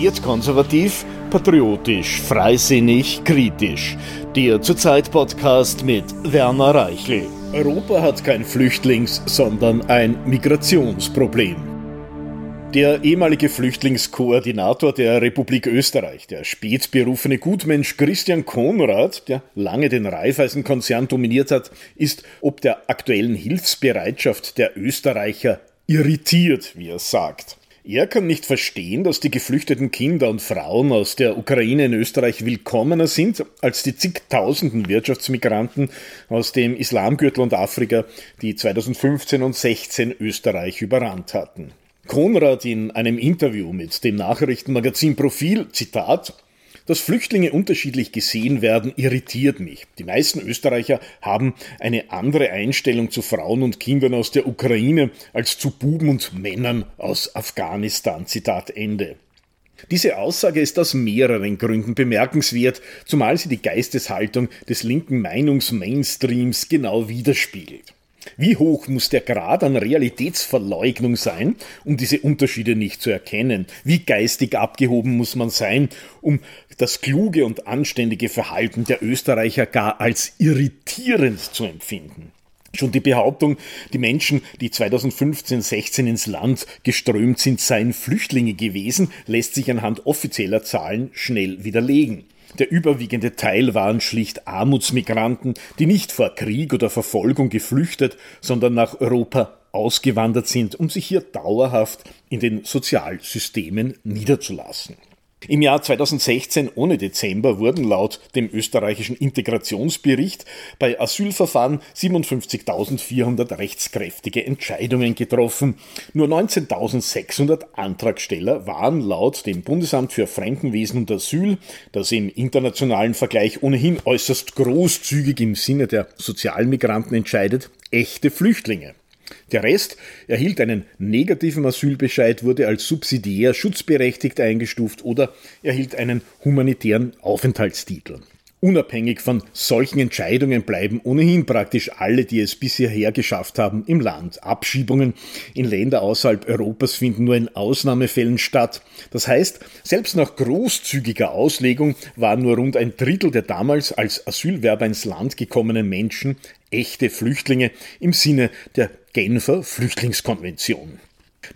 Ambitioniert konservativ, patriotisch, freisinnig, kritisch. Der Zurzeit-Podcast mit Werner Reichel. Europa hat kein Flüchtlings-, sondern ein Migrationsproblem. Der ehemalige Flüchtlingskoordinator der Republik Österreich, der spätberufene Gutmensch Christian Konrad, der lange den Raiffeisenkonzern dominiert hat, ist ob der aktuellen Hilfsbereitschaft der Österreicher irritiert, wie er sagt. Er kann nicht verstehen, dass die geflüchteten Kinder und Frauen aus der Ukraine in Österreich willkommener sind als die zigtausenden Wirtschaftsmigranten aus dem Islamgürtel und Afrika, die 2015 und 16 Österreich überrannt hatten. Konrad in einem Interview mit dem Nachrichtenmagazin Profil, Zitat, dass Flüchtlinge unterschiedlich gesehen werden, irritiert mich. Die meisten Österreicher haben eine andere Einstellung zu Frauen und Kindern aus der Ukraine als zu Buben und Männern aus Afghanistan. Zitat Ende. Diese Aussage ist aus mehreren Gründen bemerkenswert, zumal sie die Geisteshaltung des linken Meinungsmainstreams genau widerspiegelt. Wie hoch muss der Grad an Realitätsverleugnung sein, um diese Unterschiede nicht zu erkennen? Wie geistig abgehoben muss man sein, um das kluge und anständige Verhalten der Österreicher gar als irritierend zu empfinden? Schon die Behauptung, die Menschen, die 2015-16 ins Land geströmt sind, seien Flüchtlinge gewesen, lässt sich anhand offizieller Zahlen schnell widerlegen. Der überwiegende Teil waren schlicht Armutsmigranten, die nicht vor Krieg oder Verfolgung geflüchtet, sondern nach Europa ausgewandert sind, um sich hier dauerhaft in den Sozialsystemen niederzulassen. Im Jahr 2016 ohne Dezember wurden laut dem österreichischen Integrationsbericht bei Asylverfahren 57.400 rechtskräftige Entscheidungen getroffen. Nur 19.600 Antragsteller waren laut dem Bundesamt für Fremdenwesen und Asyl, das im internationalen Vergleich ohnehin äußerst großzügig im Sinne der Sozialmigranten entscheidet, echte Flüchtlinge. Der Rest erhielt einen negativen Asylbescheid, wurde als subsidiär schutzberechtigt eingestuft oder erhielt einen humanitären Aufenthaltstitel. Unabhängig von solchen Entscheidungen bleiben ohnehin praktisch alle, die es bisher hergeschafft haben, im Land. Abschiebungen in Länder außerhalb Europas finden nur in Ausnahmefällen statt. Das heißt, selbst nach großzügiger Auslegung waren nur rund ein Drittel der damals als Asylwerber ins Land gekommenen Menschen echte Flüchtlinge im Sinne der Genfer Flüchtlingskonvention.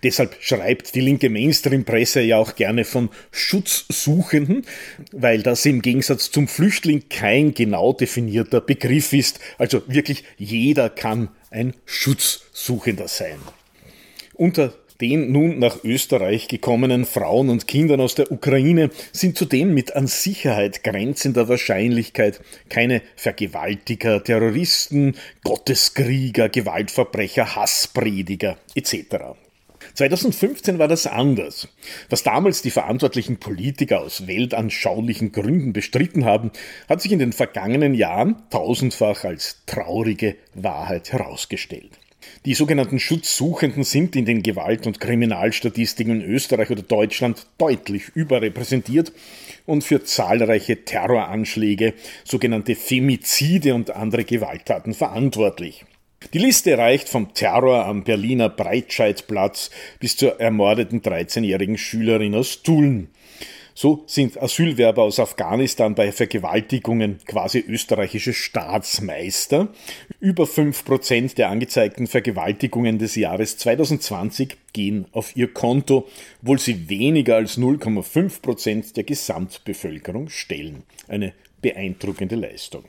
Deshalb schreibt die linke Mainstream-Presse ja auch gerne von Schutzsuchenden, weil das im Gegensatz zum Flüchtling kein genau definierter Begriff ist. Also wirklich jeder kann ein Schutzsuchender sein. Unter den nun nach Österreich gekommenen Frauen und Kindern aus der Ukraine sind zudem mit an Sicherheit grenzender Wahrscheinlichkeit keine Vergewaltiger, Terroristen, Gotteskrieger, Gewaltverbrecher, Hassprediger etc. 2015 war das anders. Was damals die verantwortlichen Politiker aus weltanschaulichen Gründen bestritten haben, hat sich in den vergangenen Jahren tausendfach als traurige Wahrheit herausgestellt. Die sogenannten Schutzsuchenden sind in den Gewalt- und Kriminalstatistiken in Österreich oder Deutschland deutlich überrepräsentiert und für zahlreiche Terroranschläge, sogenannte Femizide und andere Gewalttaten verantwortlich. Die Liste reicht vom Terror am Berliner Breitscheidplatz bis zur ermordeten 13-jährigen Schülerin aus Tulln. So sind Asylwerber aus Afghanistan bei Vergewaltigungen quasi österreichische Staatsmeister. Über fünf Prozent der angezeigten Vergewaltigungen des Jahres 2020 gehen auf ihr Konto, obwohl sie weniger als 0,5 Prozent der Gesamtbevölkerung stellen. Eine beeindruckende Leistung.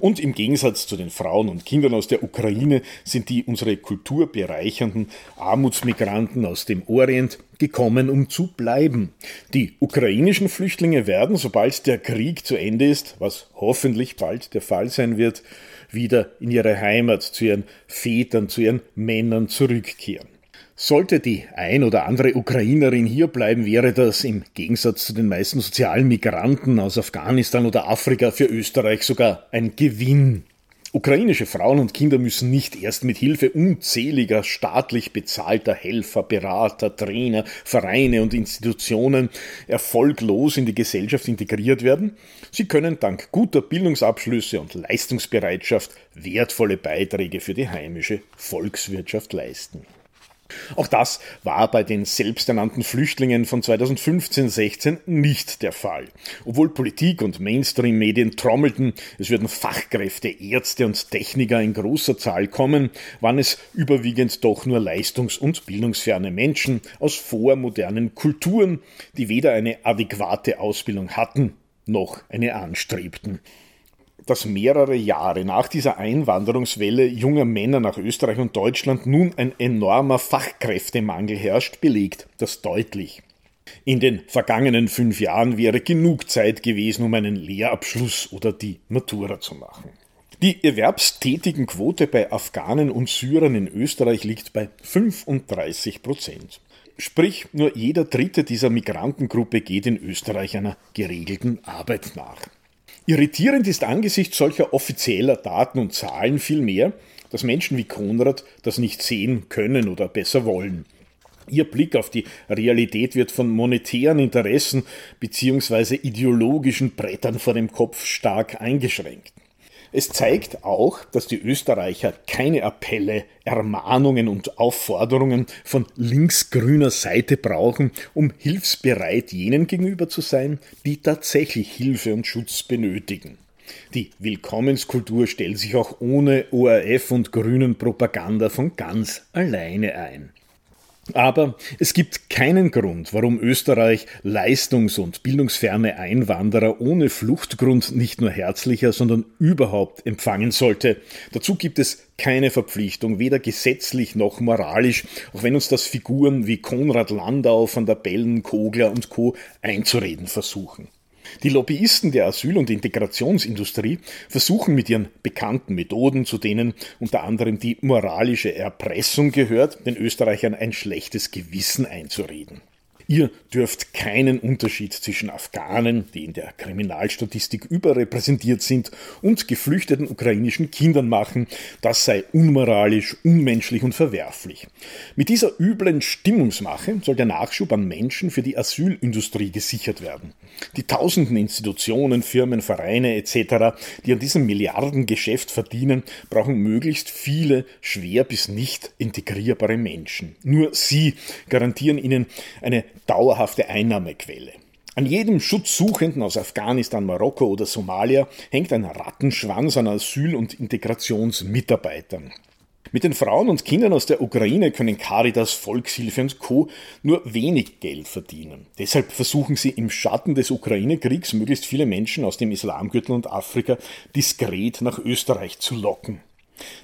Und im Gegensatz zu den Frauen und Kindern aus der Ukraine sind die unsere Kultur bereichernden Armutsmigranten aus dem Orient gekommen, um zu bleiben. Die ukrainischen Flüchtlinge werden, sobald der Krieg zu Ende ist, was hoffentlich bald der Fall sein wird, wieder in ihre Heimat zu ihren Vätern, zu ihren Männern zurückkehren. Sollte die ein oder andere Ukrainerin hier bleiben, wäre das im Gegensatz zu den meisten sozialen Migranten aus Afghanistan oder Afrika für Österreich sogar ein Gewinn. Ukrainische Frauen und Kinder müssen nicht erst mit Hilfe unzähliger staatlich bezahlter Helfer, Berater, Trainer, Vereine und Institutionen erfolglos in die Gesellschaft integriert werden. Sie können dank guter Bildungsabschlüsse und Leistungsbereitschaft wertvolle Beiträge für die heimische Volkswirtschaft leisten. Auch das war bei den selbsternannten Flüchtlingen von 2015-16 nicht der Fall. Obwohl Politik und Mainstream-Medien trommelten, es würden Fachkräfte, Ärzte und Techniker in großer Zahl kommen, waren es überwiegend doch nur leistungs- und bildungsferne Menschen aus vormodernen Kulturen, die weder eine adäquate Ausbildung hatten noch eine anstrebten dass mehrere Jahre nach dieser Einwanderungswelle junger Männer nach Österreich und Deutschland nun ein enormer Fachkräftemangel herrscht, belegt das deutlich. In den vergangenen fünf Jahren wäre genug Zeit gewesen, um einen Lehrabschluss oder die Matura zu machen. Die erwerbstätigen Quote bei Afghanen und Syrern in Österreich liegt bei 35 Prozent. Sprich, nur jeder dritte dieser Migrantengruppe geht in Österreich einer geregelten Arbeit nach. Irritierend ist angesichts solcher offizieller Daten und Zahlen vielmehr, dass Menschen wie Konrad das nicht sehen können oder besser wollen. Ihr Blick auf die Realität wird von monetären Interessen bzw. ideologischen Brettern vor dem Kopf stark eingeschränkt. Es zeigt auch, dass die Österreicher keine Appelle, Ermahnungen und Aufforderungen von linksgrüner Seite brauchen, um hilfsbereit jenen gegenüber zu sein, die tatsächlich Hilfe und Schutz benötigen. Die Willkommenskultur stellt sich auch ohne ORF und grünen Propaganda von ganz alleine ein. Aber es gibt keinen Grund, warum Österreich leistungs- und bildungsferne Einwanderer ohne Fluchtgrund nicht nur herzlicher, sondern überhaupt empfangen sollte. Dazu gibt es keine Verpflichtung, weder gesetzlich noch moralisch, auch wenn uns das Figuren wie Konrad Landau, Van der Bellen, Kogler und Co. einzureden versuchen. Die Lobbyisten der Asyl- und Integrationsindustrie versuchen mit ihren bekannten Methoden, zu denen unter anderem die moralische Erpressung gehört, den Österreichern ein schlechtes Gewissen einzureden. Ihr dürft keinen Unterschied zwischen Afghanen, die in der Kriminalstatistik überrepräsentiert sind, und geflüchteten ukrainischen Kindern machen. Das sei unmoralisch, unmenschlich und verwerflich. Mit dieser üblen Stimmungsmache soll der Nachschub an Menschen für die Asylindustrie gesichert werden. Die tausenden Institutionen, Firmen, Vereine etc., die an diesem Milliardengeschäft verdienen, brauchen möglichst viele schwer bis nicht integrierbare Menschen. Nur sie garantieren ihnen eine dauerhafte Einnahmequelle. An jedem Schutzsuchenden aus Afghanistan, Marokko oder Somalia hängt ein Rattenschwanz an Asyl- und Integrationsmitarbeitern. Mit den Frauen und Kindern aus der Ukraine können Caritas, Volkshilfe und Co. nur wenig Geld verdienen. Deshalb versuchen sie im Schatten des Ukraine-Kriegs möglichst viele Menschen aus dem Islamgürtel und Afrika diskret nach Österreich zu locken.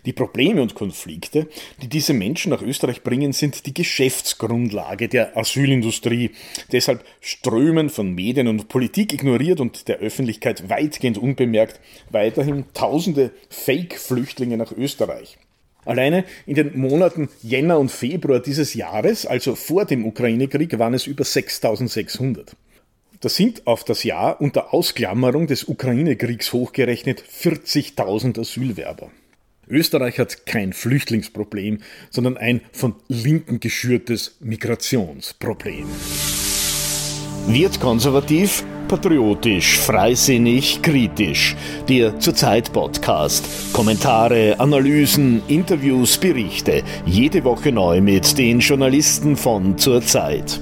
Die Probleme und Konflikte, die diese Menschen nach Österreich bringen, sind die Geschäftsgrundlage der Asylindustrie. Deshalb strömen von Medien und Politik ignoriert und der Öffentlichkeit weitgehend unbemerkt weiterhin tausende Fake-Flüchtlinge nach Österreich. Alleine in den Monaten Jänner und Februar dieses Jahres, also vor dem Ukraine-Krieg, waren es über 6600. Das sind auf das Jahr unter Ausklammerung des Ukraine-Kriegs hochgerechnet 40.000 Asylwerber. Österreich hat kein Flüchtlingsproblem, sondern ein von Linken geschürtes Migrationsproblem. Wird konservativ, patriotisch, freisinnig, kritisch. Der Zurzeit Podcast. Kommentare, Analysen, Interviews, Berichte. Jede Woche neu mit den Journalisten von Zurzeit.